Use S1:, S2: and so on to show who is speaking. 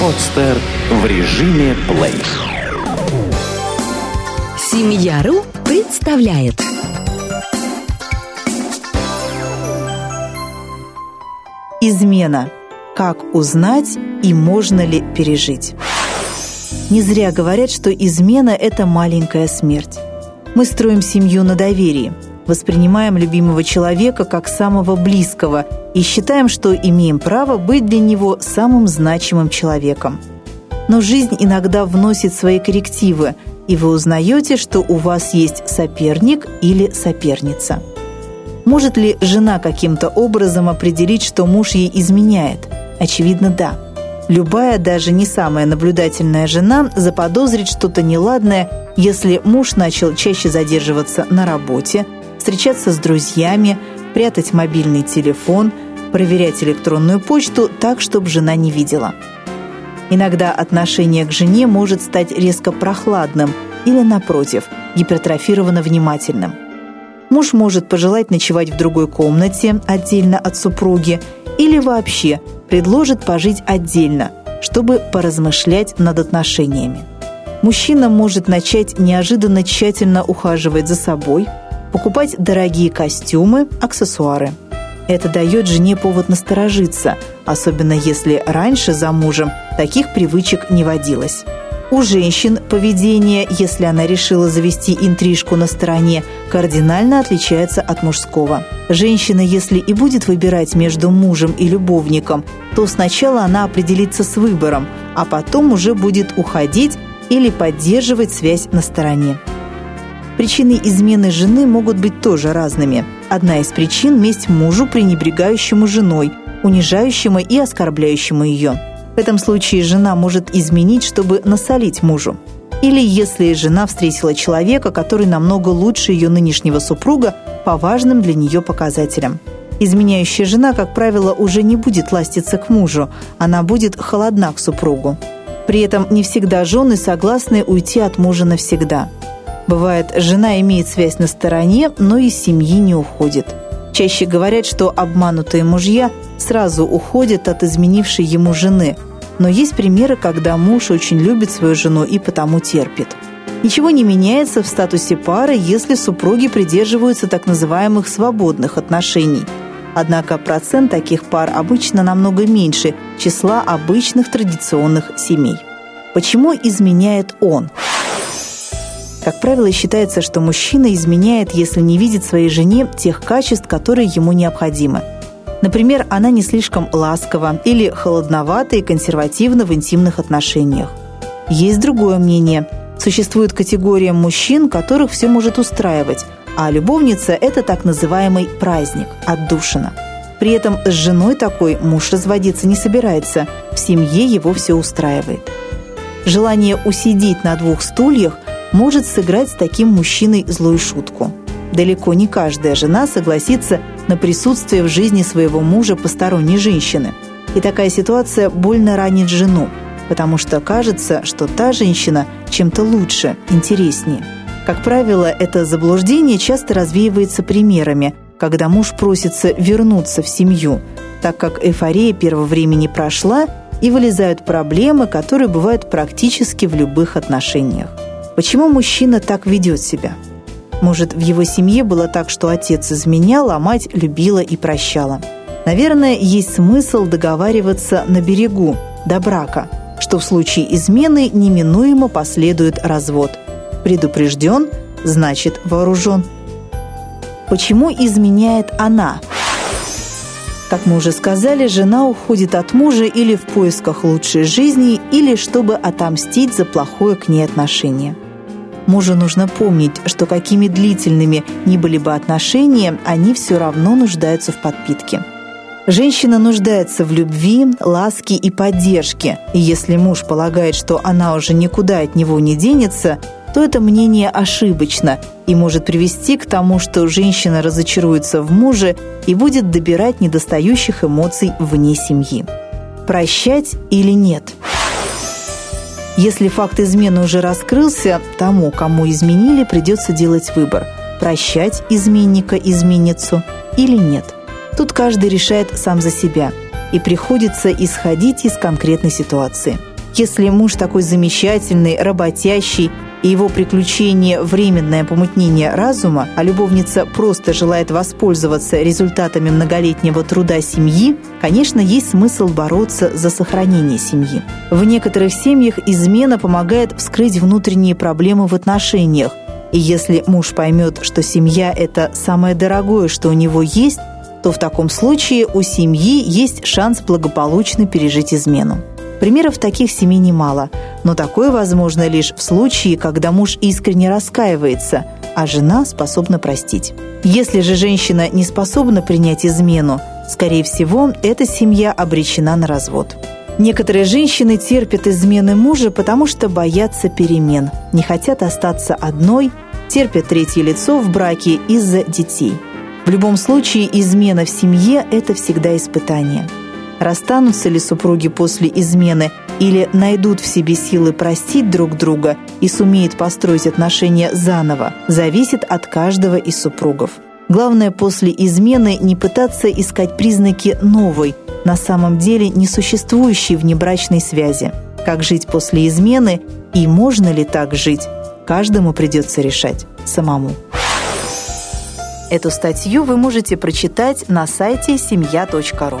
S1: Подстер в режиме плей.
S2: Семья.ру представляет
S3: Измена. Как узнать и можно ли пережить? Не зря говорят, что измена – это маленькая смерть. Мы строим семью на доверии, воспринимаем любимого человека как самого близкого и считаем, что имеем право быть для него самым значимым человеком. Но жизнь иногда вносит свои коррективы, и вы узнаете, что у вас есть соперник или соперница. Может ли жена каким-то образом определить, что муж ей изменяет? Очевидно, да. Любая, даже не самая наблюдательная жена заподозрит что-то неладное, если муж начал чаще задерживаться на работе, встречаться с друзьями, прятать мобильный телефон, проверять электронную почту так, чтобы жена не видела. Иногда отношение к жене может стать резко прохладным или, напротив, гипертрофированно внимательным. Муж может пожелать ночевать в другой комнате, отдельно от супруги, или вообще предложит пожить отдельно, чтобы поразмышлять над отношениями. Мужчина может начать неожиданно тщательно ухаживать за собой, покупать дорогие костюмы, аксессуары. Это дает жене повод насторожиться, особенно если раньше за мужем таких привычек не водилось. У женщин поведение, если она решила завести интрижку на стороне, кардинально отличается от мужского. Женщина, если и будет выбирать между мужем и любовником, то сначала она определится с выбором, а потом уже будет уходить или поддерживать связь на стороне. Причины измены жены могут быть тоже разными. Одна из причин – месть мужу, пренебрегающему женой, унижающему и оскорбляющему ее. В этом случае жена может изменить, чтобы насолить мужу. Или если жена встретила человека, который намного лучше ее нынешнего супруга по важным для нее показателям. Изменяющая жена, как правило, уже не будет ластиться к мужу, она будет холодна к супругу. При этом не всегда жены согласны уйти от мужа навсегда. Бывает, жена имеет связь на стороне, но из семьи не уходит. Чаще говорят, что обманутые мужья сразу уходят от изменившей ему жены, но есть примеры, когда муж очень любит свою жену и потому терпит. Ничего не меняется в статусе пары, если супруги придерживаются так называемых свободных отношений. Однако процент таких пар обычно намного меньше числа обычных традиционных семей. Почему изменяет он? Как правило, считается, что мужчина изменяет, если не видит своей жене тех качеств, которые ему необходимы – Например, она не слишком ласкова или холодновата и консервативна в интимных отношениях. Есть другое мнение. Существует категория мужчин, которых все может устраивать, а любовница – это так называемый праздник, отдушина. При этом с женой такой муж разводиться не собирается, в семье его все устраивает. Желание усидеть на двух стульях может сыграть с таким мужчиной злую шутку – Далеко не каждая жена согласится на присутствие в жизни своего мужа посторонней женщины. И такая ситуация больно ранит жену, потому что кажется, что та женщина чем-то лучше, интереснее. Как правило, это заблуждение часто развеивается примерами, когда муж просится вернуться в семью, так как эйфория первого времени прошла и вылезают проблемы, которые бывают практически в любых отношениях. Почему мужчина так ведет себя? Может, в его семье было так, что отец изменял, а мать любила и прощала. Наверное, есть смысл договариваться на берегу, до брака, что в случае измены неминуемо последует развод. Предупрежден, значит вооружен. Почему изменяет она? Как мы уже сказали, жена уходит от мужа или в поисках лучшей жизни, или чтобы отомстить за плохое к ней отношение. Мужу нужно помнить, что какими длительными ни были бы отношения, они все равно нуждаются в подпитке. Женщина нуждается в любви, ласке и поддержке, и если муж полагает, что она уже никуда от него не денется, то это мнение ошибочно и может привести к тому, что женщина разочаруется в муже и будет добирать недостающих эмоций вне семьи. Прощать или нет – если факт измены уже раскрылся, тому, кому изменили, придется делать выбор – прощать изменника, изменницу или нет. Тут каждый решает сам за себя, и приходится исходить из конкретной ситуации. Если муж такой замечательный, работящий и его приключение – временное помутнение разума, а любовница просто желает воспользоваться результатами многолетнего труда семьи, конечно, есть смысл бороться за сохранение семьи. В некоторых семьях измена помогает вскрыть внутренние проблемы в отношениях, и если муж поймет, что семья – это самое дорогое, что у него есть, то в таком случае у семьи есть шанс благополучно пережить измену. Примеров таких семей немало, но такое возможно лишь в случае, когда муж искренне раскаивается, а жена способна простить. Если же женщина не способна принять измену, скорее всего, эта семья обречена на развод. Некоторые женщины терпят измены мужа, потому что боятся перемен, не хотят остаться одной, терпят третье лицо в браке из-за детей. В любом случае, измена в семье – это всегда испытание – Расстанутся ли супруги после измены или найдут в себе силы простить друг друга и сумеют построить отношения заново, зависит от каждого из супругов. Главное после измены не пытаться искать признаки новой, на самом деле несуществующей внебрачной связи. Как жить после измены и можно ли так жить, каждому придется решать самому. Эту статью вы можете прочитать на сайте семья.ру